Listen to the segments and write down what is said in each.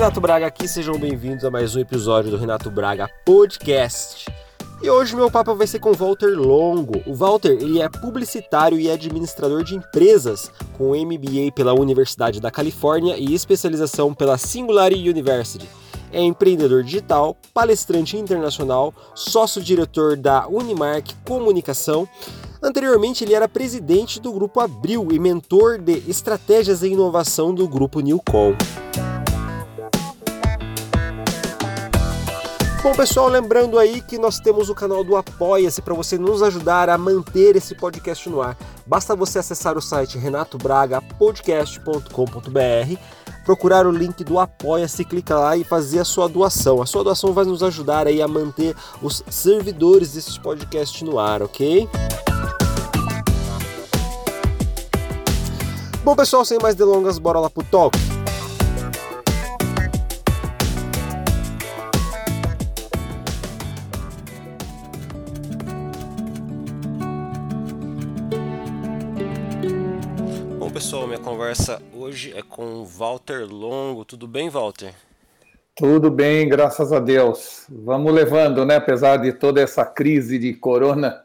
Renato Braga aqui, sejam bem-vindos a mais um episódio do Renato Braga Podcast. E hoje meu papo vai ser com Walter Longo. O Walter ele é publicitário e administrador de empresas, com MBA pela Universidade da Califórnia e especialização pela Singularity University. É empreendedor digital, palestrante internacional, sócio-diretor da Unimark Comunicação. Anteriormente, ele era presidente do Grupo Abril e mentor de estratégias e inovação do Grupo Newcom. Bom, pessoal, lembrando aí que nós temos o canal do Apoia-se para você nos ajudar a manter esse podcast no ar. Basta você acessar o site renatobragapodcast.com.br, procurar o link do Apoia-se, clicar lá e fazer a sua doação. A sua doação vai nos ajudar aí a manter os servidores desse podcast no ar, ok? Bom, pessoal, sem mais delongas, bora lá pro talk. Pessoal, minha conversa hoje é com Walter Longo. Tudo bem, Walter? Tudo bem, graças a Deus. Vamos levando, né? Apesar de toda essa crise de corona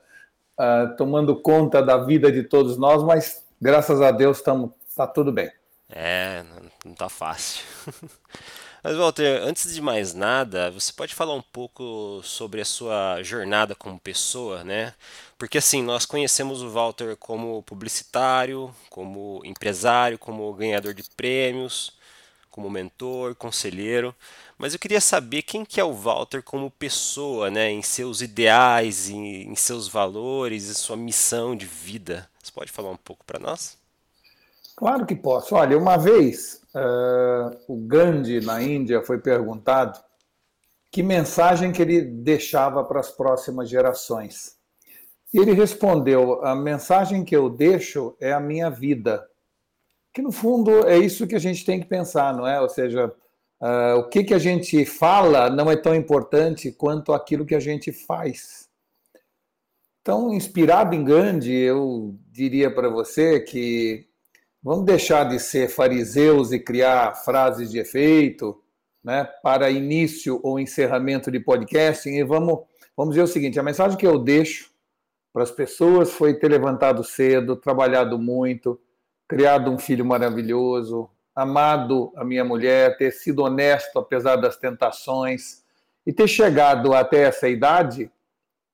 uh, tomando conta da vida de todos nós, mas graças a Deus estamos tá tudo bem. É, não, não tá fácil. Mas, Walter, antes de mais nada, você pode falar um pouco sobre a sua jornada como pessoa, né? Porque, assim, nós conhecemos o Walter como publicitário, como empresário, como ganhador de prêmios, como mentor, conselheiro. Mas eu queria saber quem que é o Walter como pessoa, né? Em seus ideais, em, em seus valores, em sua missão de vida. Você pode falar um pouco para nós? Claro que posso. Olha, uma vez uh, o Gandhi, na Índia, foi perguntado que mensagem que ele deixava para as próximas gerações. E ele respondeu: a mensagem que eu deixo é a minha vida. Que no fundo é isso que a gente tem que pensar, não é? Ou seja, uh, o que, que a gente fala não é tão importante quanto aquilo que a gente faz. Então, inspirado em Gandhi, eu diria para você que Vamos deixar de ser fariseus e criar frases de efeito né, para início ou encerramento de podcasting e vamos, vamos dizer o seguinte: a mensagem que eu deixo para as pessoas foi ter levantado cedo, trabalhado muito, criado um filho maravilhoso, amado a minha mulher, ter sido honesto apesar das tentações e ter chegado até essa idade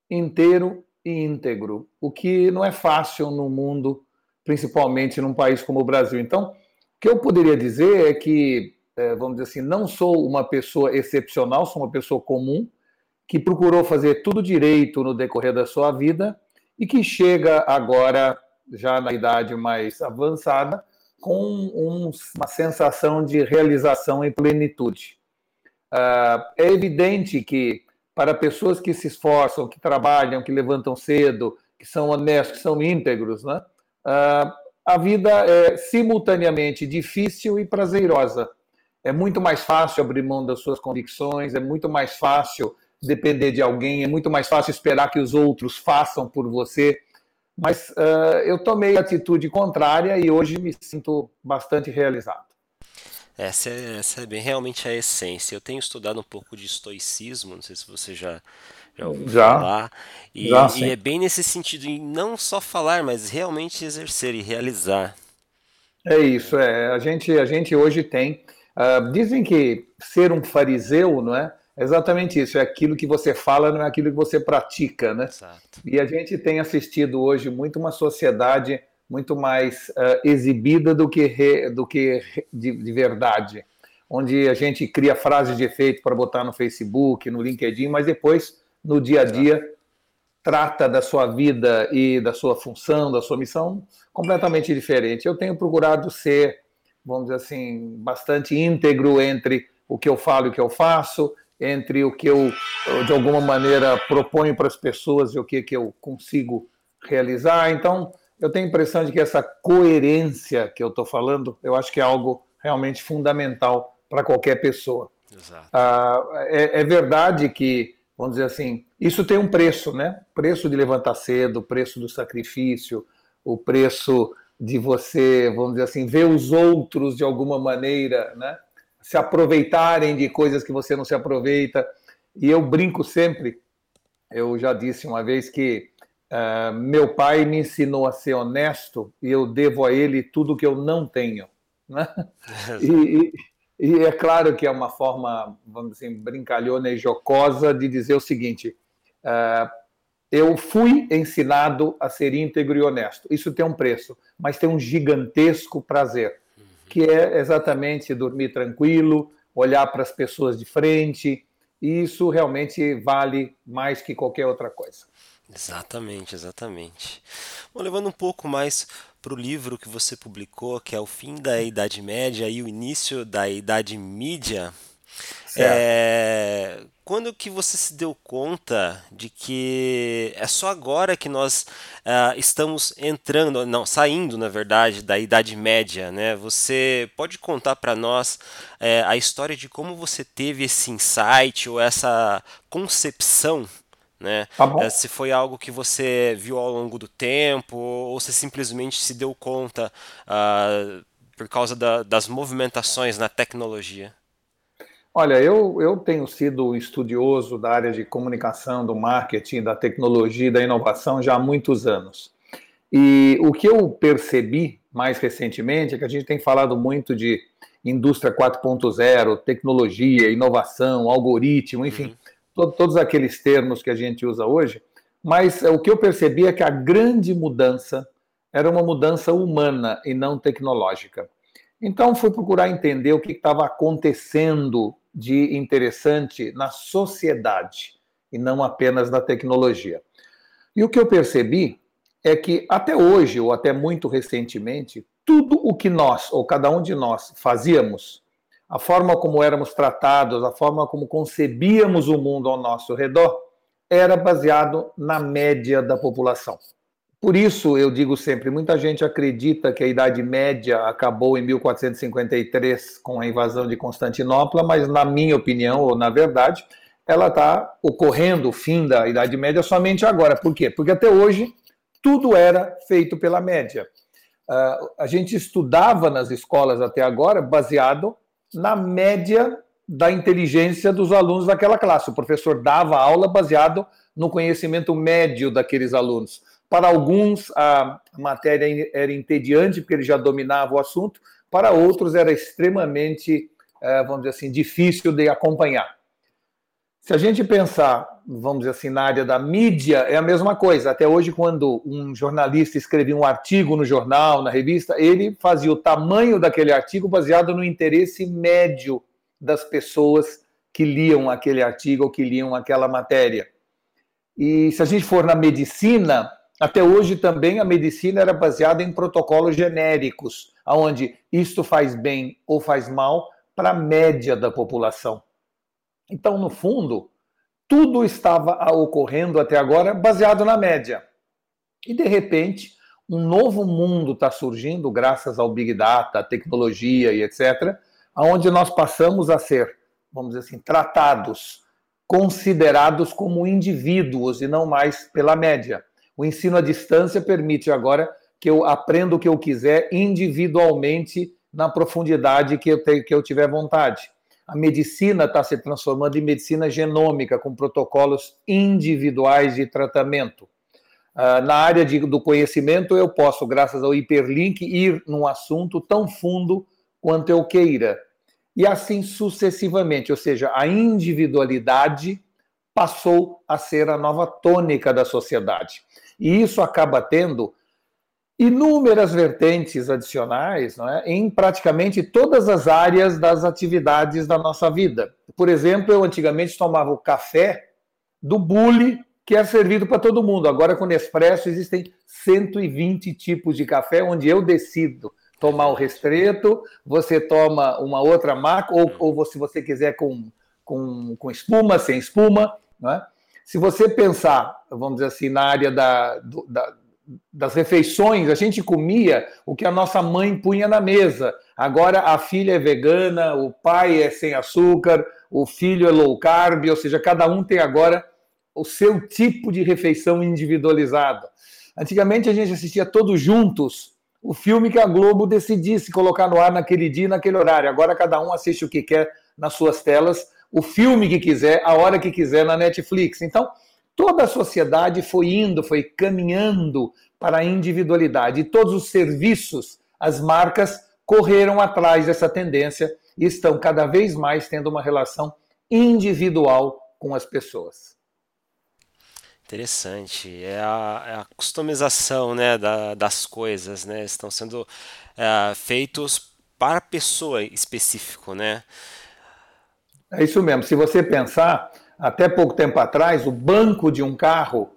inteiro e íntegro, o que não é fácil no mundo principalmente num país como o Brasil. Então, o que eu poderia dizer é que, é, vamos dizer assim, não sou uma pessoa excepcional, sou uma pessoa comum, que procurou fazer tudo direito no decorrer da sua vida e que chega agora, já na idade mais avançada, com um, uma sensação de realização e plenitude. Uh, é evidente que, para pessoas que se esforçam, que trabalham, que levantam cedo, que são honestos, que são íntegros, né? Uh, a vida é simultaneamente difícil e prazerosa. É muito mais fácil abrir mão das suas convicções, é muito mais fácil depender de alguém, é muito mais fácil esperar que os outros façam por você. Mas uh, eu tomei a atitude contrária e hoje me sinto bastante realizado. Essa é, essa é bem realmente a essência. Eu tenho estudado um pouco de estoicismo, não sei se você já já ouviu já, falar. E, já, e é bem nesse sentido, em não só falar, mas realmente exercer e realizar. É isso, é. A gente, a gente hoje tem. Uh, dizem que ser um fariseu, não é? É exatamente isso, é aquilo que você fala, não é aquilo que você pratica, né? Exato. E a gente tem assistido hoje muito uma sociedade muito mais uh, exibida do que, re, do que de, de, verdade, onde a gente cria frases de efeito para botar no Facebook, no LinkedIn, mas depois no dia a dia trata da sua vida e da sua função, da sua missão completamente diferente. Eu tenho procurado ser, vamos dizer assim, bastante íntegro entre o que eu falo e o que eu faço, entre o que eu, de alguma maneira, proponho para as pessoas e o que, que eu consigo realizar. Então, eu tenho a impressão de que essa coerência que eu estou falando, eu acho que é algo realmente fundamental para qualquer pessoa. Exato. Ah, é, é verdade que vamos dizer assim, isso tem um preço, né? Preço de levantar cedo, preço do sacrifício, o preço de você, vamos dizer assim, ver os outros de alguma maneira, né? se aproveitarem de coisas que você não se aproveita. E eu brinco sempre, eu já disse uma vez que uh, meu pai me ensinou a ser honesto e eu devo a ele tudo que eu não tenho. Né? e, e, e, é claro que é uma forma, vamos dizer, brincalhona e jocosa de dizer o seguinte: uh, eu fui ensinado a ser íntegro e honesto. Isso tem um preço, mas tem um gigantesco prazer, que é exatamente dormir tranquilo, olhar para as pessoas de frente. E isso realmente vale mais que qualquer outra coisa. Exatamente, exatamente. Bom, levando um pouco mais para o livro que você publicou, que é o fim da Idade Média e o início da Idade Mídia. É, quando que você se deu conta de que é só agora que nós uh, estamos entrando, não, saindo, na verdade, da Idade Média, né? Você pode contar para nós uh, a história de como você teve esse insight ou essa concepção né? Tá uh, se foi algo que você viu ao longo do tempo ou se simplesmente se deu conta uh, por causa da, das movimentações na tecnologia. Olha, eu, eu tenho sido estudioso da área de comunicação, do marketing, da tecnologia e da inovação já há muitos anos. E o que eu percebi mais recentemente é que a gente tem falado muito de indústria 4.0, tecnologia, inovação, algoritmo, enfim, uhum. Todos aqueles termos que a gente usa hoje. Mas o que eu percebi é que a grande mudança era uma mudança humana e não tecnológica. Então, fui procurar entender o que estava acontecendo de interessante na sociedade e não apenas na tecnologia. E o que eu percebi é que até hoje, ou até muito recentemente, tudo o que nós, ou cada um de nós, fazíamos, a forma como éramos tratados, a forma como concebíamos o mundo ao nosso redor, era baseado na média da população. Por isso, eu digo sempre, muita gente acredita que a Idade Média acabou em 1453 com a invasão de Constantinopla, mas na minha opinião, ou na verdade, ela está ocorrendo o fim da Idade Média somente agora. Por quê? Porque até hoje tudo era feito pela média. Uh, a gente estudava nas escolas até agora baseado na média da inteligência dos alunos daquela classe. O professor dava aula baseado no conhecimento médio daqueles alunos. Para alguns, a matéria era entediante, porque ele já dominava o assunto. Para outros, era extremamente, eh, vamos dizer assim, difícil de acompanhar. Se a gente pensar, vamos dizer assim, na área da mídia, é a mesma coisa. Até hoje, quando um jornalista escrevia um artigo no jornal, na revista, ele fazia o tamanho daquele artigo baseado no interesse médio das pessoas que liam aquele artigo ou que liam aquela matéria. E se a gente for na medicina, até hoje também a medicina era baseada em protocolos genéricos, onde isto faz bem ou faz mal para a média da população. Então, no fundo, tudo estava ocorrendo até agora baseado na média. E, de repente, um novo mundo está surgindo graças ao Big Data, tecnologia e etc., onde nós passamos a ser, vamos dizer assim, tratados, considerados como indivíduos e não mais pela média. O ensino à distância permite agora que eu aprenda o que eu quiser individualmente na profundidade que eu, te, que eu tiver vontade. A medicina está se transformando em medicina genômica, com protocolos individuais de tratamento. Uh, na área de, do conhecimento, eu posso, graças ao hiperlink, ir num assunto tão fundo quanto eu queira. E assim sucessivamente, ou seja, a individualidade passou a ser a nova tônica da sociedade. E isso acaba tendo inúmeras vertentes adicionais não é? em praticamente todas as áreas das atividades da nossa vida. Por exemplo, eu antigamente tomava o café do bule que é servido para todo mundo. Agora, com o Nespresso, existem 120 tipos de café, onde eu decido tomar o restreto, você toma uma outra marca, ou, ou se você quiser com, com, com espuma, sem espuma. É? Se você pensar, vamos dizer assim, na área da, do, da, das refeições, a gente comia o que a nossa mãe punha na mesa. Agora a filha é vegana, o pai é sem açúcar, o filho é low carb, ou seja, cada um tem agora o seu tipo de refeição individualizada. Antigamente a gente assistia todos juntos o filme que a Globo decidisse colocar no ar naquele dia, naquele horário. Agora cada um assiste o que quer nas suas telas, o filme que quiser, a hora que quiser na Netflix. Então, toda a sociedade foi indo, foi caminhando para a individualidade. E todos os serviços, as marcas, correram atrás dessa tendência e estão cada vez mais tendo uma relação individual com as pessoas. Interessante. É a, é a customização né, da, das coisas, né? Estão sendo é, feitos para a pessoa específico, né? É isso mesmo. Se você pensar, até pouco tempo atrás, o banco de um carro,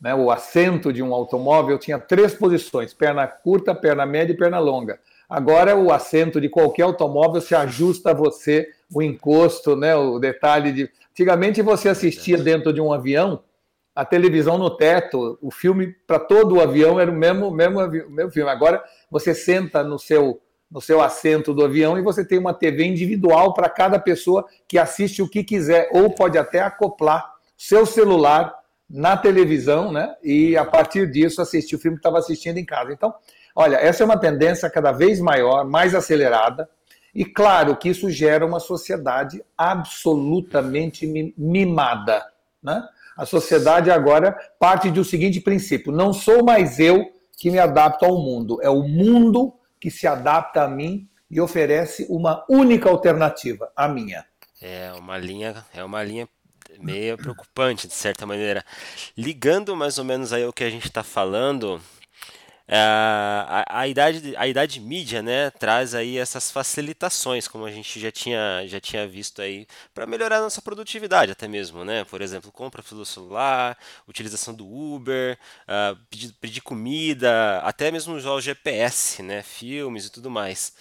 né, o assento de um automóvel, tinha três posições: perna curta, perna média e perna longa. Agora o assento de qualquer automóvel se ajusta a você, o encosto, né, o detalhe de. Antigamente você assistia dentro de um avião a televisão no teto, o filme para todo o avião era o mesmo, mesmo, mesmo filme. Agora você senta no seu no seu assento do avião e você tem uma TV individual para cada pessoa que assiste o que quiser ou pode até acoplar seu celular na televisão, né? E a partir disso assistir o filme que estava assistindo em casa. Então, olha, essa é uma tendência cada vez maior, mais acelerada. E claro que isso gera uma sociedade absolutamente mimada, né? A sociedade agora parte do seguinte princípio: não sou mais eu que me adapto ao mundo, é o mundo que se adapta a mim e oferece uma única alternativa, a minha. É uma linha, é uma linha meio preocupante de certa maneira. Ligando mais ou menos aí o que a gente está falando, a, a, idade, a idade mídia né, traz aí essas facilitações, como a gente já tinha, já tinha visto aí, para melhorar a nossa produtividade até mesmo, né? Por exemplo, compra pelo celular, utilização do Uber, uh, pedir, pedir comida, até mesmo usar o GPS, né? Filmes e tudo mais.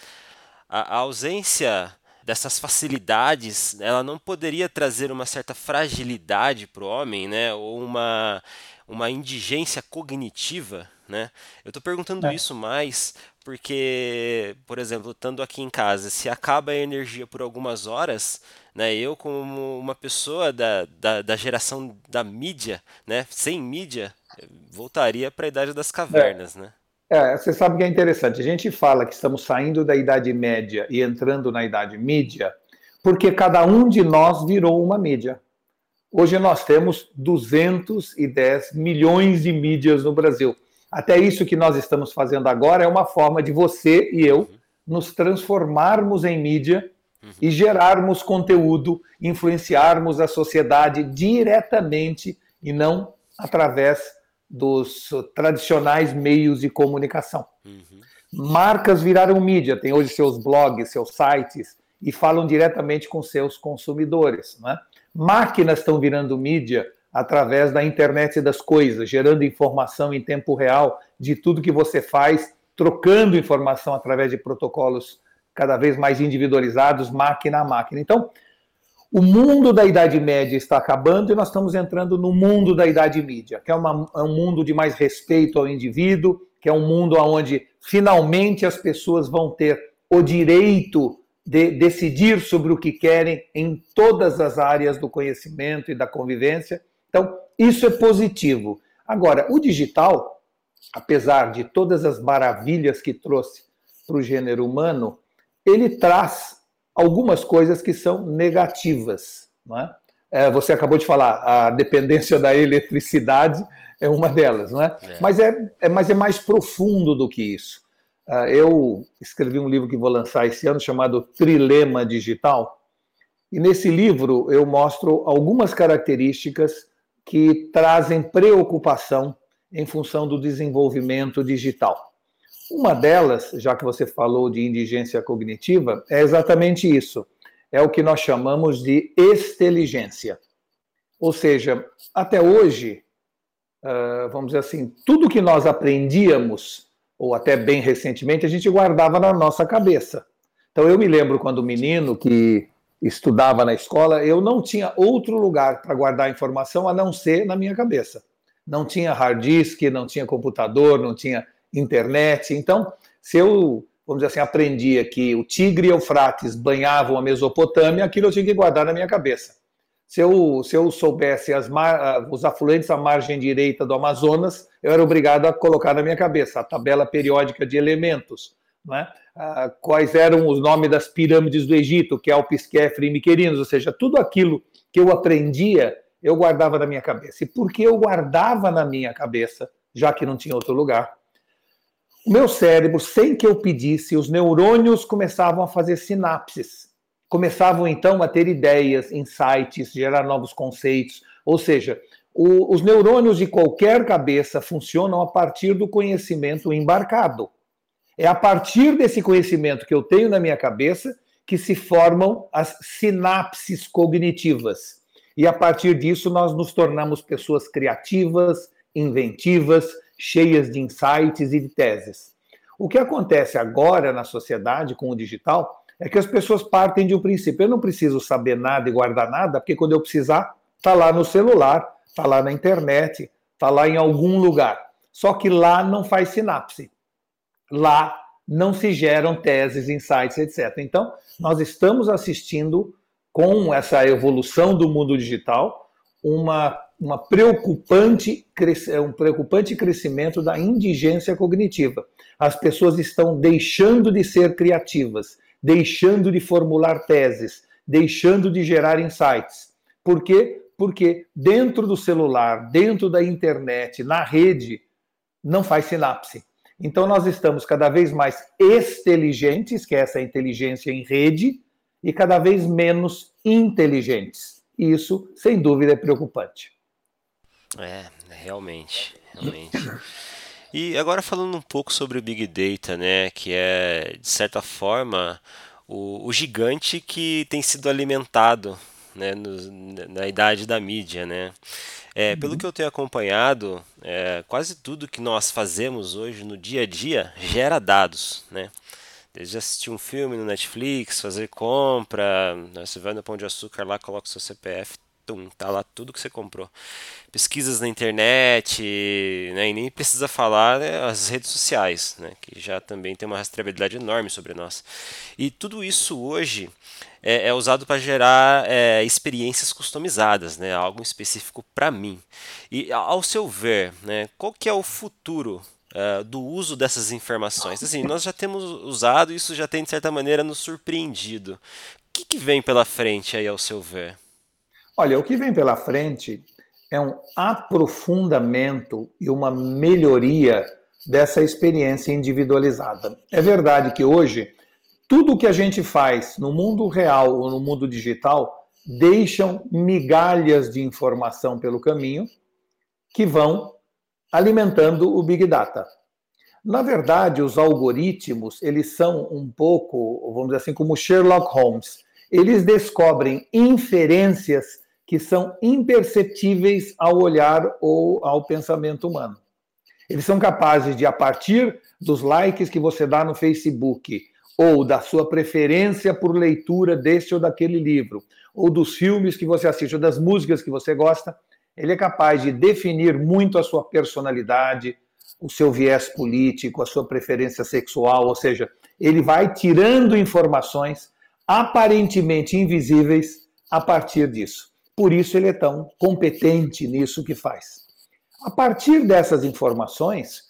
A, a ausência dessas facilidades, ela não poderia trazer uma certa fragilidade para o homem, né? Ou uma, uma indigência cognitiva, né? Eu estou perguntando é. isso mais porque, por exemplo, estando aqui em casa, se acaba a energia por algumas horas, né, eu como uma pessoa da, da, da geração da mídia, né, sem mídia, voltaria para a idade das cavernas, é. né? É, você sabe que é interessante. A gente fala que estamos saindo da Idade Média e entrando na Idade Mídia, porque cada um de nós virou uma mídia. Hoje nós temos 210 milhões de mídias no Brasil. Até isso que nós estamos fazendo agora é uma forma de você e eu nos transformarmos em mídia e gerarmos conteúdo, influenciarmos a sociedade diretamente e não através dos tradicionais meios de comunicação. Uhum. Marcas viraram mídia, tem hoje seus blogs, seus sites e falam diretamente com seus consumidores. Né? Máquinas estão virando mídia através da internet das coisas, gerando informação em tempo real de tudo que você faz, trocando informação através de protocolos cada vez mais individualizados, máquina a máquina. Então, o mundo da Idade Média está acabando e nós estamos entrando no mundo da Idade Média, que é, uma, é um mundo de mais respeito ao indivíduo, que é um mundo onde finalmente as pessoas vão ter o direito de decidir sobre o que querem em todas as áreas do conhecimento e da convivência então, isso é positivo. Agora, o digital, apesar de todas as maravilhas que trouxe para o gênero humano, ele traz algumas coisas que são negativas. É? É, você acabou de falar, a dependência da eletricidade é uma delas, não é? é. Mas, é, é, mas é mais profundo do que isso. Uh, eu escrevi um livro que vou lançar esse ano chamado Trilema Digital, e nesse livro eu mostro algumas características que trazem preocupação em função do desenvolvimento digital. Uma delas, já que você falou de indigência cognitiva, é exatamente isso. É o que nós chamamos de exteligência. Ou seja, até hoje, vamos dizer assim, tudo que nós aprendíamos, ou até bem recentemente, a gente guardava na nossa cabeça. Então, eu me lembro quando menino que estudava na escola, eu não tinha outro lugar para guardar informação a não ser na minha cabeça. Não tinha hard disk, não tinha computador, não tinha internet. Então, se eu, vamos dizer assim, aprendia que o Tigre e o Eufrates banhavam a Mesopotâmia, aquilo eu tinha que guardar na minha cabeça. Se eu, se eu soubesse mar, os afluentes à margem direita do Amazonas, eu era obrigado a colocar na minha cabeça a tabela periódica de elementos. Né? Ah, quais eram os nomes das pirâmides do Egito, que é o Pisquefre e Miquerinos, ou seja, tudo aquilo que eu aprendia, eu guardava na minha cabeça. E por que eu guardava na minha cabeça, já que não tinha outro lugar? O meu cérebro, sem que eu pedisse, os neurônios começavam a fazer sinapses começavam então a ter ideias, insights, gerar novos conceitos. Ou seja, o, os neurônios de qualquer cabeça funcionam a partir do conhecimento embarcado. É a partir desse conhecimento que eu tenho na minha cabeça que se formam as sinapses cognitivas. E a partir disso nós nos tornamos pessoas criativas, inventivas, cheias de insights e de teses. O que acontece agora na sociedade com o digital é que as pessoas partem de um princípio. Eu não preciso saber nada e guardar nada, porque quando eu precisar, está lá no celular, está lá na internet, está lá em algum lugar. Só que lá não faz sinapse. Lá não se geram teses, insights, etc. Então, nós estamos assistindo, com essa evolução do mundo digital, uma, uma preocupante, um preocupante crescimento da indigência cognitiva. As pessoas estão deixando de ser criativas, deixando de formular teses, deixando de gerar insights. Por quê? Porque dentro do celular, dentro da internet, na rede, não faz sinapse. Então nós estamos cada vez mais inteligentes, que é essa inteligência em rede, e cada vez menos inteligentes. Isso, sem dúvida, é preocupante. É, realmente, realmente. E agora falando um pouco sobre o Big Data, né, que é, de certa forma, o, o gigante que tem sido alimentado né, no, na idade da mídia, né? É, pelo uhum. que eu tenho acompanhado, é, quase tudo que nós fazemos hoje no dia a dia gera dados, né? Desde assistir um filme no Netflix, fazer compra, né? você vai no Pão de Açúcar lá, coloca o seu CPF, tum, tá lá tudo que você comprou. Pesquisas na internet, né, e nem precisa falar né, as redes sociais, né, que já também tem uma rastreabilidade enorme sobre nós. E tudo isso hoje é, é usado para gerar é, experiências customizadas, né, algo específico para mim. E ao seu ver, né, qual que é o futuro Uh, do uso dessas informações. Assim, nós já temos usado, isso já tem de certa maneira nos surpreendido. O que, que vem pela frente aí, ao seu ver? Olha, o que vem pela frente é um aprofundamento e uma melhoria dessa experiência individualizada. É verdade que hoje tudo que a gente faz no mundo real ou no mundo digital deixam migalhas de informação pelo caminho que vão alimentando o Big Data. Na verdade, os algoritmos, eles são um pouco, vamos dizer assim, como Sherlock Holmes. Eles descobrem inferências que são imperceptíveis ao olhar ou ao pensamento humano. Eles são capazes de, a partir dos likes que você dá no Facebook, ou da sua preferência por leitura deste ou daquele livro, ou dos filmes que você assiste, ou das músicas que você gosta, ele é capaz de definir muito a sua personalidade, o seu viés político, a sua preferência sexual, ou seja, ele vai tirando informações aparentemente invisíveis a partir disso. Por isso ele é tão competente nisso que faz. A partir dessas informações,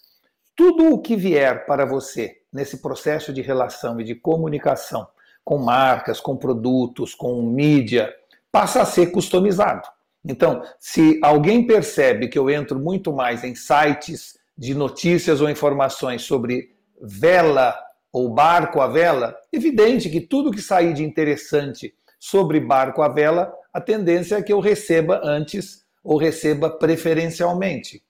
tudo o que vier para você nesse processo de relação e de comunicação com marcas, com produtos, com mídia, passa a ser customizado. Então, se alguém percebe que eu entro muito mais em sites de notícias ou informações sobre vela ou barco à vela, evidente que tudo que sair de interessante sobre barco à vela a tendência é que eu receba antes ou receba preferencialmente.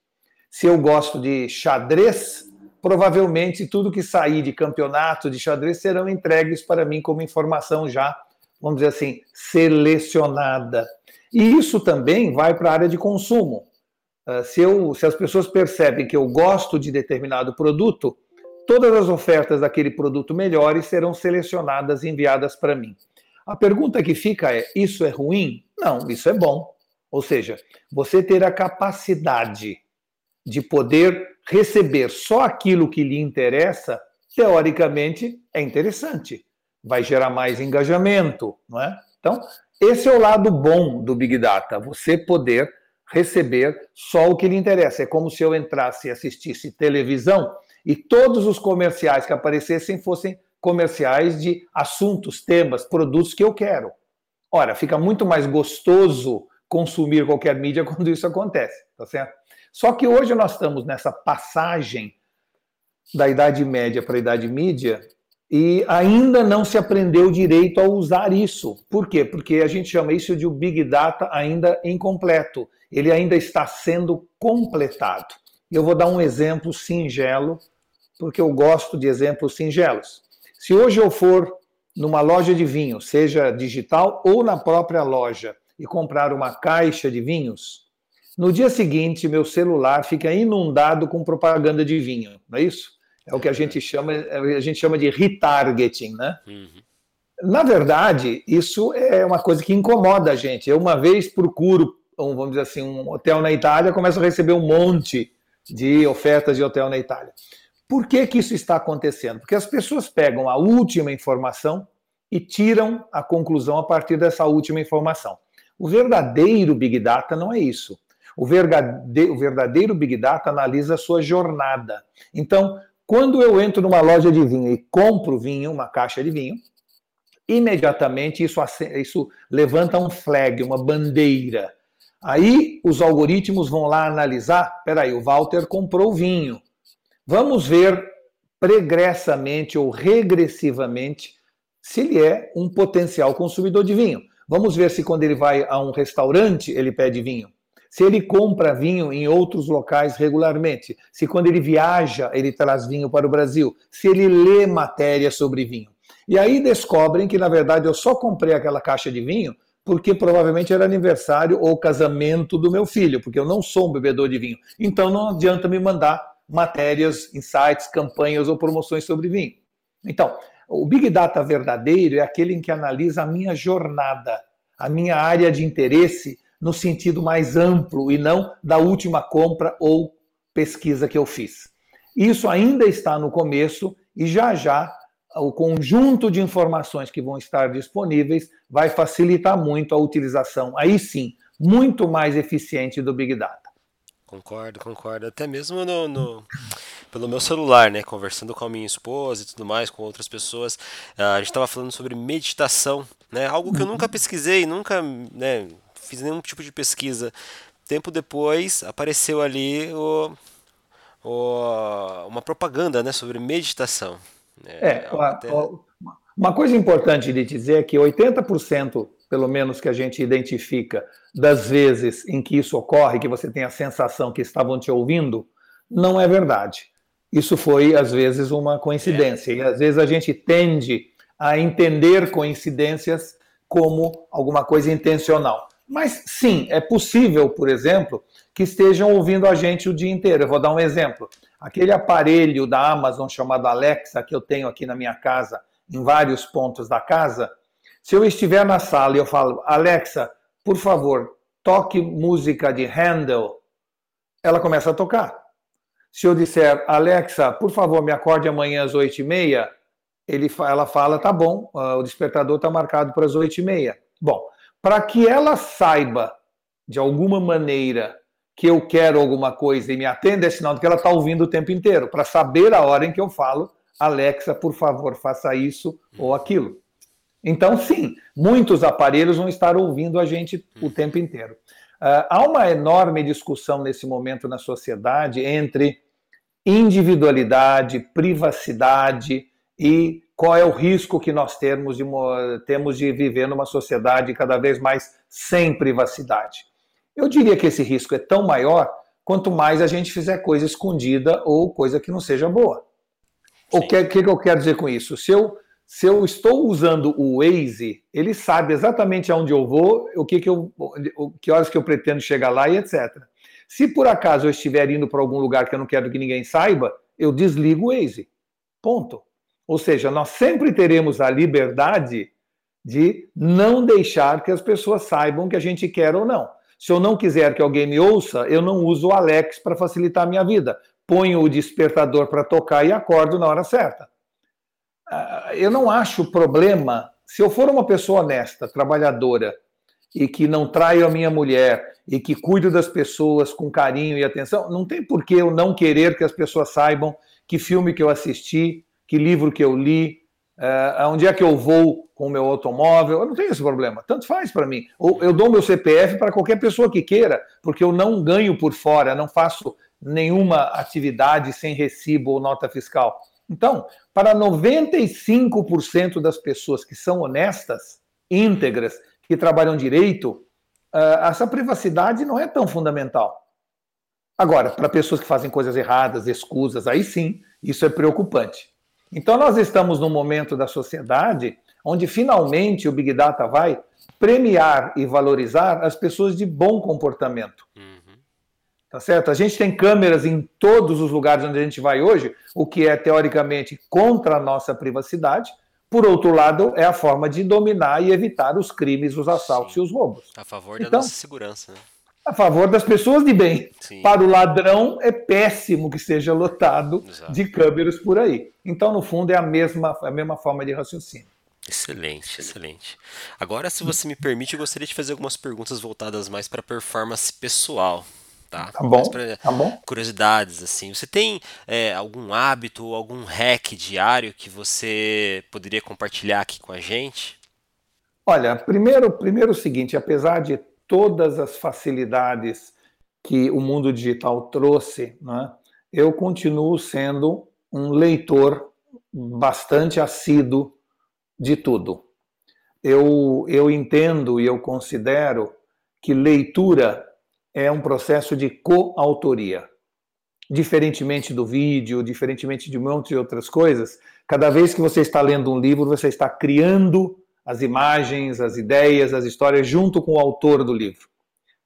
Se eu gosto de xadrez, provavelmente tudo que sair de campeonato de xadrez serão entregues para mim como informação já, vamos dizer assim, selecionada. E isso também vai para a área de consumo. Ah, se, eu, se as pessoas percebem que eu gosto de determinado produto, todas as ofertas daquele produto melhores serão selecionadas e enviadas para mim. A pergunta que fica é: isso é ruim? Não, isso é bom. Ou seja, você ter a capacidade de poder receber só aquilo que lhe interessa, teoricamente é interessante. Vai gerar mais engajamento, não é? Então, Esse é o lado bom do Big Data, você poder receber só o que lhe interessa. É como se eu entrasse e assistisse televisão e todos os comerciais que aparecessem fossem comerciais de assuntos, temas, produtos que eu quero. Ora, fica muito mais gostoso consumir qualquer mídia quando isso acontece, tá certo? Só que hoje nós estamos nessa passagem da Idade Média para a Idade Mídia e ainda não se aprendeu direito a usar isso. Por quê? Porque a gente chama isso de o Big Data ainda incompleto. Ele ainda está sendo completado. Eu vou dar um exemplo singelo, porque eu gosto de exemplos singelos. Se hoje eu for numa loja de vinho, seja digital ou na própria loja, e comprar uma caixa de vinhos, no dia seguinte meu celular fica inundado com propaganda de vinho, não é isso? É o que a gente chama, a gente chama de retargeting, né? Uhum. Na verdade, isso é uma coisa que incomoda a gente. Eu uma vez procuro, um, vamos dizer assim, um hotel na Itália, começo a receber um monte de ofertas de hotel na Itália. Por que, que isso está acontecendo? Porque as pessoas pegam a última informação e tiram a conclusão a partir dessa última informação. O verdadeiro Big Data não é isso. O verdadeiro, Big Data analisa a sua jornada. Então, quando eu entro numa loja de vinho e compro vinho, uma caixa de vinho, imediatamente isso, isso levanta um flag, uma bandeira. Aí os algoritmos vão lá analisar. Peraí, o Walter comprou vinho. Vamos ver pregressamente ou regressivamente se ele é um potencial consumidor de vinho. Vamos ver se quando ele vai a um restaurante ele pede vinho. Se ele compra vinho em outros locais regularmente. Se quando ele viaja ele traz vinho para o Brasil. Se ele lê matéria sobre vinho. E aí descobrem que, na verdade, eu só comprei aquela caixa de vinho porque provavelmente era aniversário ou casamento do meu filho, porque eu não sou um bebedor de vinho. Então não adianta me mandar matérias, insights, campanhas ou promoções sobre vinho. Então, o Big Data verdadeiro é aquele em que analisa a minha jornada, a minha área de interesse no sentido mais amplo e não da última compra ou pesquisa que eu fiz. Isso ainda está no começo e já já o conjunto de informações que vão estar disponíveis vai facilitar muito a utilização, aí sim, muito mais eficiente do Big Data. Concordo, concordo. Até mesmo no, no, pelo meu celular, né? Conversando com a minha esposa e tudo mais, com outras pessoas. Uh, a gente estava falando sobre meditação, né? Algo que eu nunca pesquisei, nunca né, fiz nenhum tipo de pesquisa. Tempo depois apareceu ali o, o, uma propaganda né, sobre meditação. Né? É, até... uma coisa importante de dizer é que 80% pelo menos que a gente identifica, das vezes em que isso ocorre, que você tem a sensação que estavam te ouvindo, não é verdade. Isso foi, às vezes, uma coincidência. É. E às vezes a gente tende a entender coincidências como alguma coisa intencional. Mas sim, é possível, por exemplo, que estejam ouvindo a gente o dia inteiro. Eu vou dar um exemplo. Aquele aparelho da Amazon chamado Alexa, que eu tenho aqui na minha casa, em vários pontos da casa, se eu estiver na sala e eu falo, Alexa, por favor, toque música de Handel, ela começa a tocar. Se eu disser, Alexa, por favor, me acorde amanhã às oito e meia, ela fala, tá bom, uh, o despertador está marcado para as oito e meia. Bom, para que ela saiba, de alguma maneira, que eu quero alguma coisa e me atenda, é sinal de que ela está ouvindo o tempo inteiro, para saber a hora em que eu falo, Alexa, por favor, faça isso ou aquilo. Então, sim, muitos aparelhos vão estar ouvindo a gente o tempo inteiro. Uh, há uma enorme discussão nesse momento na sociedade entre individualidade, privacidade e qual é o risco que nós temos de, temos de viver numa sociedade cada vez mais sem privacidade. Eu diria que esse risco é tão maior quanto mais a gente fizer coisa escondida ou coisa que não seja boa. Sim. O que, que eu quero dizer com isso? Se eu se eu estou usando o Waze, ele sabe exatamente aonde eu vou, o que, que eu, que horas que eu pretendo chegar lá e etc. Se por acaso eu estiver indo para algum lugar que eu não quero que ninguém saiba, eu desligo o Waze. Ponto. Ou seja, nós sempre teremos a liberdade de não deixar que as pessoas saibam que a gente quer ou não. Se eu não quiser que alguém me ouça, eu não uso o Alex para facilitar a minha vida. Ponho o despertador para tocar e acordo na hora certa eu não acho problema, se eu for uma pessoa honesta, trabalhadora, e que não traio a minha mulher e que cuido das pessoas com carinho e atenção, não tem por que eu não querer que as pessoas saibam que filme que eu assisti, que livro que eu li, uh, onde é que eu vou com o meu automóvel. Eu não tenho esse problema, tanto faz para mim. Eu dou meu CPF para qualquer pessoa que queira, porque eu não ganho por fora, não faço nenhuma atividade sem recibo ou nota fiscal. Então, para 95% das pessoas que são honestas, íntegras, que trabalham direito, ah, essa privacidade não é tão fundamental. Agora, para pessoas que fazem coisas erradas, escusas, aí sim, isso é preocupante. Então, nós estamos num momento da sociedade onde finalmente o Big Data vai premiar e valorizar as pessoas de bom comportamento. Uhum. Tá certo? A gente tem câmeras em todos os lugares onde a gente vai hoje, o que é teoricamente contra a nossa privacidade, por outro lado, é a forma de dominar e evitar os crimes, os assaltos Sim. e os roubos. A favor da então, nossa segurança, né? A favor das pessoas de bem. Sim. Para o ladrão, é péssimo que esteja lotado Exato. de câmeras por aí. Então, no fundo, é a mesma, a mesma forma de raciocínio. Excelente, excelente. Agora, se você me permite, eu gostaria de fazer algumas perguntas voltadas mais para a performance pessoal tá? Tá bom, pra, tá bom. Curiosidades, assim. Você tem é, algum hábito ou algum hack diário que você poderia compartilhar aqui com a gente? Olha, primeiro, primeiro o seguinte, apesar de todas as facilidades que o mundo digital trouxe, né, eu continuo sendo um leitor bastante assíduo de tudo. Eu, eu entendo e eu considero que leitura é um processo de coautoria. Diferentemente do vídeo, diferentemente de um monte de outras coisas, cada vez que você está lendo um livro, você está criando as imagens, as ideias, as histórias junto com o autor do livro.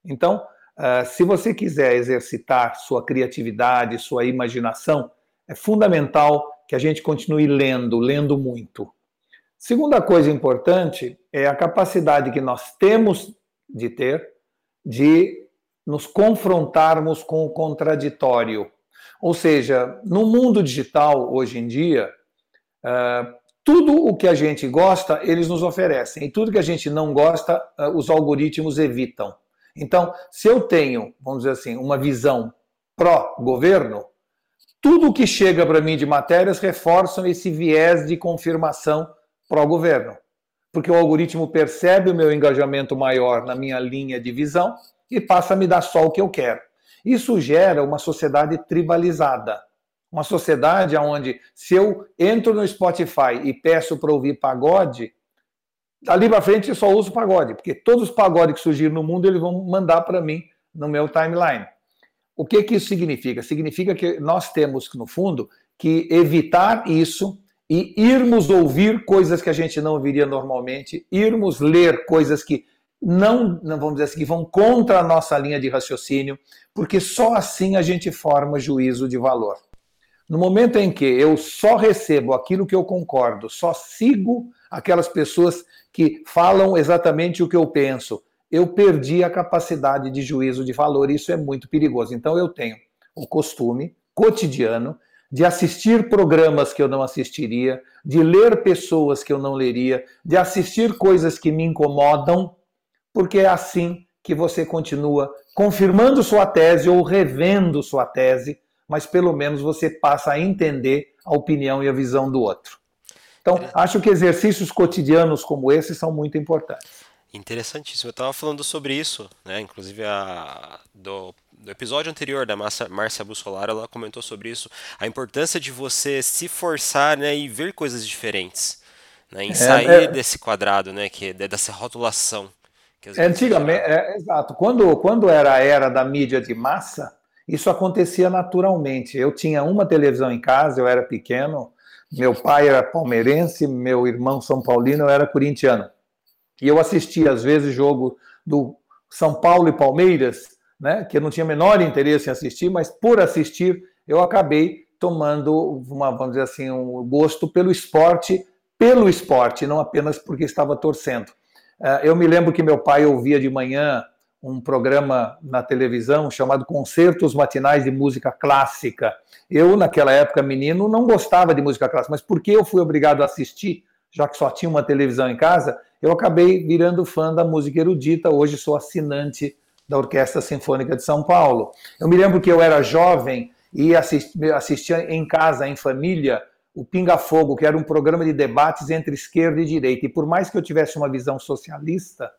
Então, ah, se você quiser exercitar sua criatividade, sua imaginação, é fundamental que a gente continue lendo, lendo muito. Segunda coisa importante é a capacidade que nós temos de ter de nos confrontarmos com o contraditório. Ou seja, no mundo digital, hoje em dia, uh, tudo o que a gente gosta, eles nos oferecem, e tudo que a gente não gosta, uh, os algoritmos evitam. Então, se eu tenho, vamos dizer assim, uma visão pró-governo, tudo o que chega para mim de matérias reforçam esse viés de confirmação pró-governo. Porque o algoritmo percebe o meu engajamento maior na minha linha de visão e passa a me dar só o que eu quero. Isso gera uma sociedade tribalizada. Uma sociedade onde, se eu entro no Spotify e peço para ouvir pagode, dali para frente eu só uso pagode, porque todos os pagodes que surgiram no mundo eles vão mandar para mim no meu timeline. O que, que isso significa? Significa que nós temos, no fundo, que evitar isso e irmos ouvir coisas que a gente não ouviria normalmente, irmos ler coisas que não, não vamos dizer assim, que vão contra a nossa linha de raciocínio, porque só assim a gente forma juízo de valor. No momento em que eu só recebo aquilo que eu concordo, só sigo aquelas pessoas que falam exatamente o que eu penso, eu perdi a capacidade de juízo de valor, isso é muito perigoso. Então eu tenho o costume cotidiano de assistir programas que eu não assistiria, de ler pessoas que eu não leria, de assistir coisas que me incomodam porque é assim que você continua confirmando sua tese ou revendo sua tese, mas pelo menos você passa a entender a opinião e a visão do outro. Então, acho que exercícios cotidianos como esse são muito importantes. Interessantíssimo. Eu estava falando sobre isso, né? Inclusive a, do, do episódio anterior da Márcia Bussolar, ela comentou sobre isso, a importância de você se forçar, né, e ver coisas diferentes, né, em é, sair é, desse quadrado, né, que é dessa rotulação. Antigamente, é, exato. Quando, quando era a era da mídia de massa, isso acontecia naturalmente. Eu tinha uma televisão em casa, eu era pequeno, meu pai era palmeirense, meu irmão São Paulino, eu era corintiano. E eu assistia, às vezes, jogo do São Paulo e Palmeiras, né, que eu não tinha menor interesse em assistir, mas por assistir, eu acabei tomando, uma, vamos dizer assim, um gosto pelo esporte, pelo esporte, não apenas porque estava torcendo. É, eu me lembro que meu pai ouvia de manhã um programa na televisão chamado Concertos Matinais de Música Clássica. Eu, naquela época, menino, não gostava de música clássica, mas porque eu fui obrigado a assistir, já que só tinha uma televisão em casa, eu acabei virando fã da música erudita. Hoje sou assinante da Orquestra Sinfônica de São Paulo. Eu me lembro que eu era jovem e assistia em casa, em família, o Pinga Fogo, que era um programa de debates entre esquerda e direita. E por mais que eu tivesse uma visão socialista,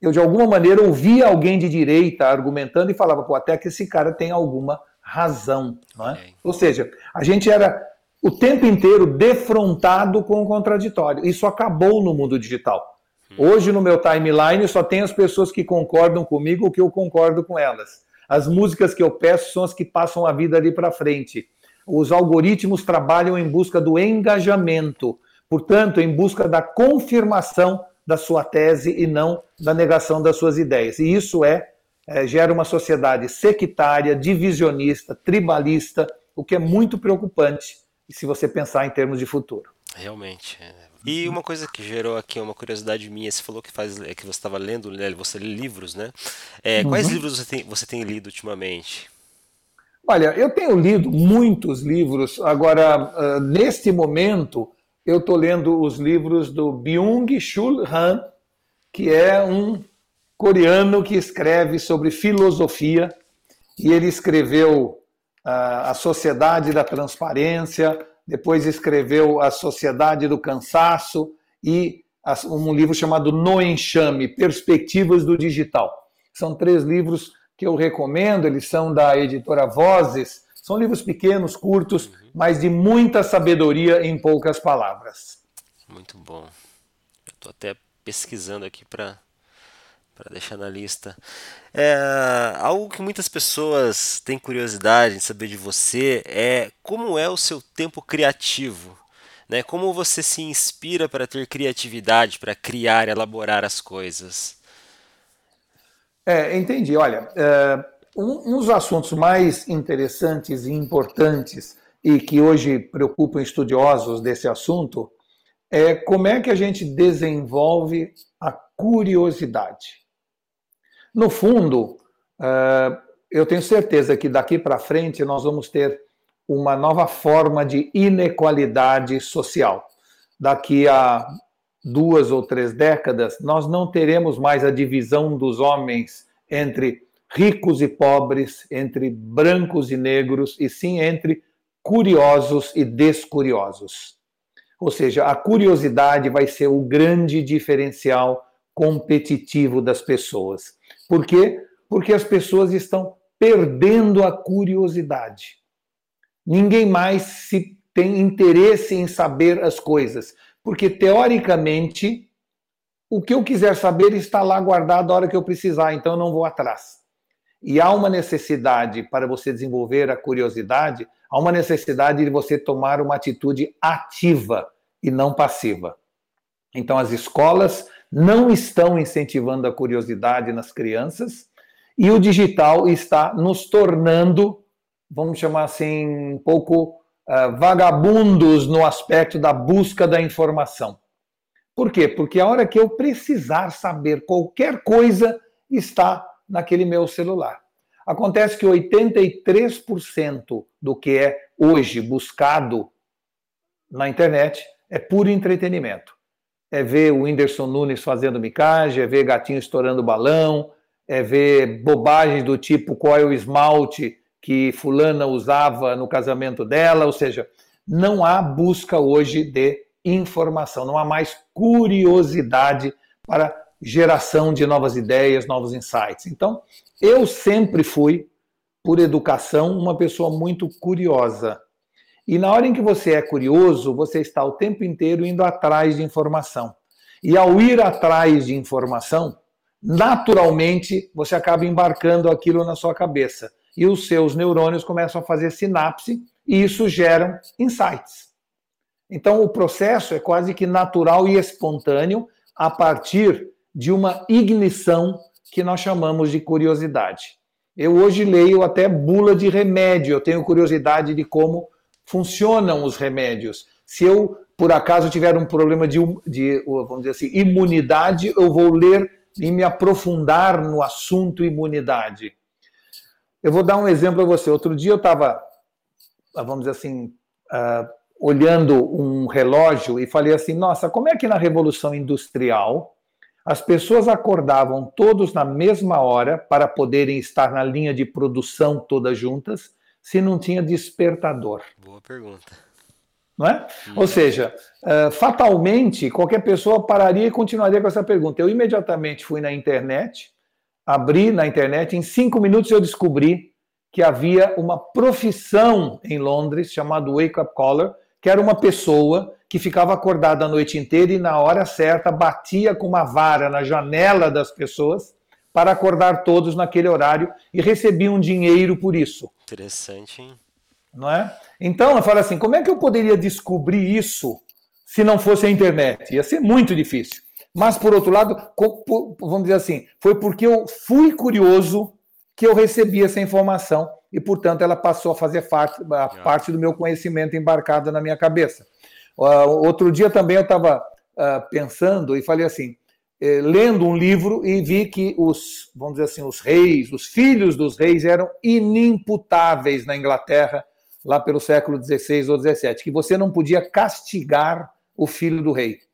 eu de alguma maneira ouvia alguém de direita argumentando e falava, pô, até que esse cara tem alguma razão. Não é? Ou seja, a gente era o tempo inteiro defrontado com o contraditório. Isso acabou no mundo digital. Hoje, no meu timeline, só tem as pessoas que concordam comigo ou que eu concordo com elas. As músicas que eu peço são as que passam a vida ali para frente. Os algoritmos trabalham em busca do engajamento, portanto, em busca da confirmação da sua tese e não da negação das suas ideias. E isso é, é gera uma sociedade sectária, divisionista, tribalista, o que é muito preocupante se você pensar em termos de futuro. Realmente. É. E uma coisa que gerou aqui uma curiosidade minha, você falou que faz é que você estava lendo, né, você lê livros, né? É, uhum. Quais livros você tem, você tem lido ultimamente? Olha, eu tenho lido muitos livros. Agora, uh, neste momento, eu estou lendo os livros do Byung-Chul Han, que é um coreano que escreve sobre filosofia. E ele escreveu uh, A Sociedade da Transparência, depois escreveu A Sociedade do Cansaço e um livro chamado No Enxame, Perspectivas do Digital. São três livros que eu recomendo, eles são da editora Vozes, são livros pequenos, curtos, uhum. mas de muita sabedoria em poucas palavras. Muito bom. Estou até pesquisando aqui para para deixar na lista. É, algo que muitas pessoas têm curiosidade em saber de você é como é o seu tempo criativo. Né? Como você se inspira para ter criatividade, para criar, elaborar as coisas? É, entendi. Olha, é, um, um dos assuntos mais interessantes e importantes e que hoje preocupam estudiosos desse assunto é como é que a gente desenvolve a curiosidade. No fundo, eh, eu tenho certeza que daqui para frente nós vamos ter uma nova forma de inequalidade social. Daqui a duas ou três décadas, nós não teremos mais a divisão dos homens entre ricos e pobres, entre brancos e negros, e sim entre curiosos e descuriosos. Ou seja, a curiosidade vai ser o grande diferencial competitivo das pessoas. Por quê? Porque as pessoas estão perdendo a curiosidade. Ninguém mais se tem interesse em saber as coisas, porque teoricamente o que eu quiser saber está lá guardado a hora que eu precisar, então eu não vou atrás. E há uma necessidade para você desenvolver a curiosidade, há uma necessidade de você tomar uma atitude ativa e não passiva. Então as escolas não estão incentivando a curiosidade nas crianças e o digital está nos tornando, vamos chamar assim, um pouco uh, vagabundos no aspecto da busca da informação. Por quê? Porque a hora que eu precisar saber qualquer coisa está naquele meu celular. Acontece que 83% do que é hoje buscado na internet é puro entretenimento é ver o Whindersson Nunes fazendo micagem, é ver gatinho estourando balão, é ver bobagens do tipo qual é o esmalte que fulana usava no casamento dela, ou seja, não há busca hoje de informação, não há mais curiosidade para geração de novas ideias, novos insights. Então, eu sempre fui, por educação, uma pessoa muito curiosa. E na hora em que você é curioso, você está o tempo inteiro indo atrás de informação. E ao ir atrás de informação, naturalmente você acaba embarcando aquilo na sua cabeça. E os seus neurônios começam a fazer sinapse e isso gera insights. Então o processo é quase que natural e espontâneo a partir de uma ignição que nós chamamos de curiosidade. Eu hoje leio até bula de remédio, eu tenho curiosidade de como funcionam os remédios. Se eu, por acaso, tiver um problema de, de vamos dizer assim, imunidade, eu vou ler e me aprofundar no assunto imunidade. Eu vou dar um exemplo a você. Outro dia eu estava, vamos dizer assim, uh, olhando um relógio e falei assim: nossa, como é que na Revolução Industrial as pessoas acordavam todos na mesma hora para poderem estar na linha de produção todas juntas, se não tinha despertador? Boa pergunta. Não é? Hum. Ou seja, uh, fatalmente, qualquer pessoa pararia e continuaria com essa pergunta. Eu imediatamente fui na internet, abri na internet, em cinco minutos eu descobri que havia uma profissão em Londres chamada Wake Up Caller, que era uma pessoa que ficava acordada a noite inteira e na hora certa batia com uma vara na janela das pessoas para acordar todos naquele horário e recebia um dinheiro por isso. Interessante, hein? Não é? Então, eu falo assim, como é que eu poderia descobrir isso se não fosse a internet? Ia ser muito difícil. Mas, por outro lado, vamos dizer assim, foi porque eu fui curioso que eu recebi essa informação e, portanto, ela passou a fazer parte, a parte do meu conhecimento embarcado na minha cabeça. Uh, outro dia também eu estava uh, pensando e falei assim, eh, lendo um livro e vi que os, vamos dizer assim, os reis, os filhos dos reis eram inimputáveis na Inglaterra lá pelo século XVI ou XVII, que você não podia castigar o filho do rei.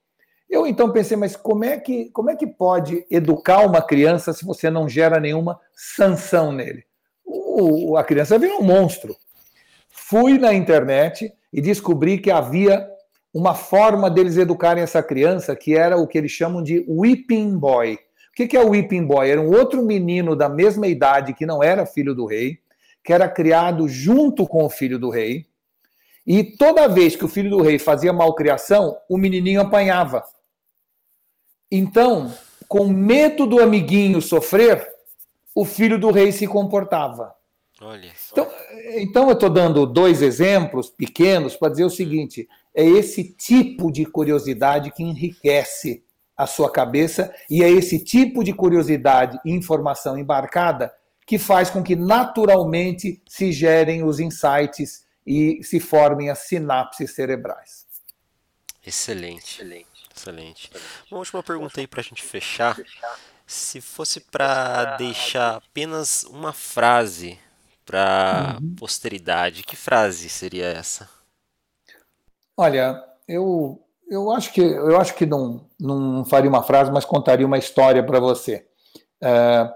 Eu então pensei, mas como é que, como é que pode educar uma criança se você não gera nenhuma sanção nele? O, a criança vira um monstro. Fui na internet e descobri que havia uma forma deles educarem essa criança que era o que eles chamam de whipping boy. O que é o whipping boy? Era um outro menino da mesma idade que não era filho do rei, que era criado junto com o filho do rei. E toda vez que o filho do rei fazia malcriação, o menininho apanhava. Então, com medo do amiguinho sofrer, o filho do rei se comportava. Olha então, então, eu estou dando dois exemplos pequenos para dizer o seguinte: é esse tipo de curiosidade que enriquece a sua cabeça e é esse tipo de curiosidade e informação embarcada que faz com que naturalmente se gerem os insights e se formem as sinapses cerebrais. Excelente. Excelente. Excelente. Uma última pergunta aí para a gente fechar. Se fosse para deixar apenas uma frase para uhum. posteridade, que frase seria essa? Olha, eu, eu acho que eu acho que não, não faria uma frase, mas contaria uma história para você. É,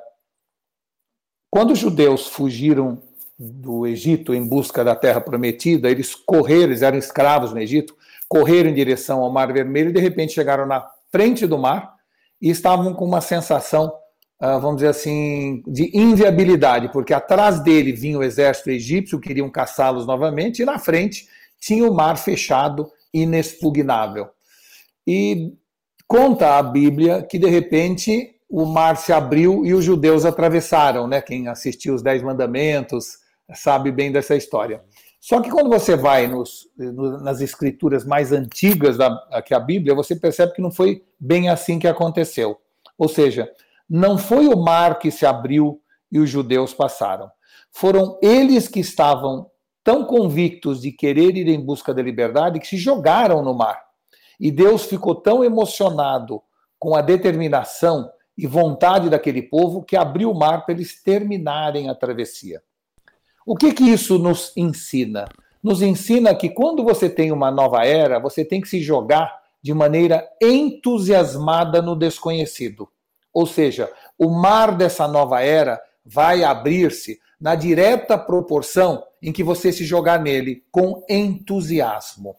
quando os judeus fugiram do Egito em busca da Terra Prometida, eles correram, eles eram escravos no Egito, correram em direção ao Mar Vermelho e de repente chegaram na frente do mar e estavam com uma sensação, ah, vamos dizer assim, de inviabilidade, porque atrás dele vinha o exército egípcio, queriam caçá-los novamente, e na frente tinha o mar fechado, inexpugnável. E conta a Bíblia que de repente o mar se abriu e os judeus atravessaram, né? Quem assistiu os Dez Mandamentos sabe bem dessa história. Só que quando você vai nos, nas escrituras mais antigas da que a Bíblia, você percebe que não foi bem assim que aconteceu. Ou seja, não foi o mar que se abriu e os judeus passaram. Foram eles que estavam tão convictos de querer ir em busca da liberdade que se jogaram no mar. E Deus ficou tão emocionado com a determinação e vontade daquele povo que abriu o mar para eles terminarem a travessia. O que, que isso nos ensina? Nos ensina que quando você tem uma nova era, você tem que se jogar de maneira entusiasmada no desconhecido. Ou seja, o mar dessa nova era vai abrir-se na direta proporção em que você se jogar nele com entusiasmo.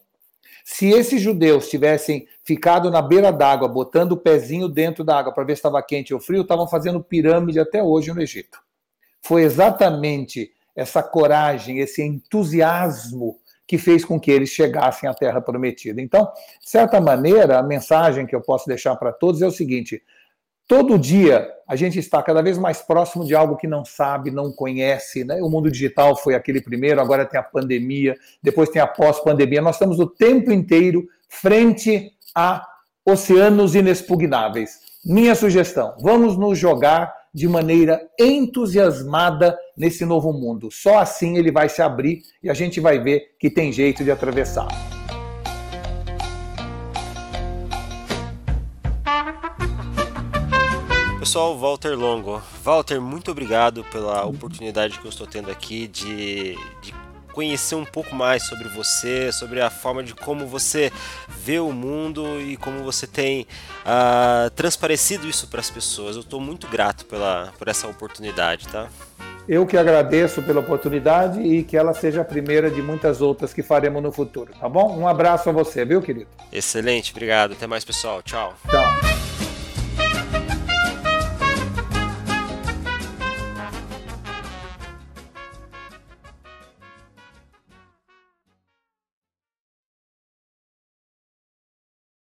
Se esses judeus tivessem ficado na beira d'água, botando o pezinho dentro da água para ver se estava quente ou frio, estavam fazendo pirâmide até hoje no Egito. Foi exatamente essa coragem, esse entusiasmo que fez com que eles chegassem à Terra Prometida. Então, de certa maneira, a mensagem que eu posso deixar para todos é o seguinte: todo dia a gente está cada vez mais próximo de algo que não sabe, não conhece. Né? O mundo digital foi aquele primeiro, agora tem a pandemia, depois tem a pós-pandemia. Nós estamos o tempo inteiro frente a oceanos inexpugnáveis. Minha sugestão: vamos nos jogar de maneira entusiasmada nesse novo mundo. Só assim ele vai se abrir e a gente vai ver que tem jeito de atravessar. Pessoal, Walter Longo. Walter, muito obrigado pela oportunidade que eu estou tendo aqui de, de conhecer um pouco mais sobre você, sobre a forma de como você vê o mundo e como você tem uh, transparecido isso para as pessoas. Eu estou muito grato pela, por essa oportunidade, tá? Eu que agradeço pela oportunidade e que ela seja a primeira de muitas outras que faremos no futuro, tá bom? Um abraço a você, viu, querido? Excelente, obrigado. Até mais, pessoal. Tchau. Tchau.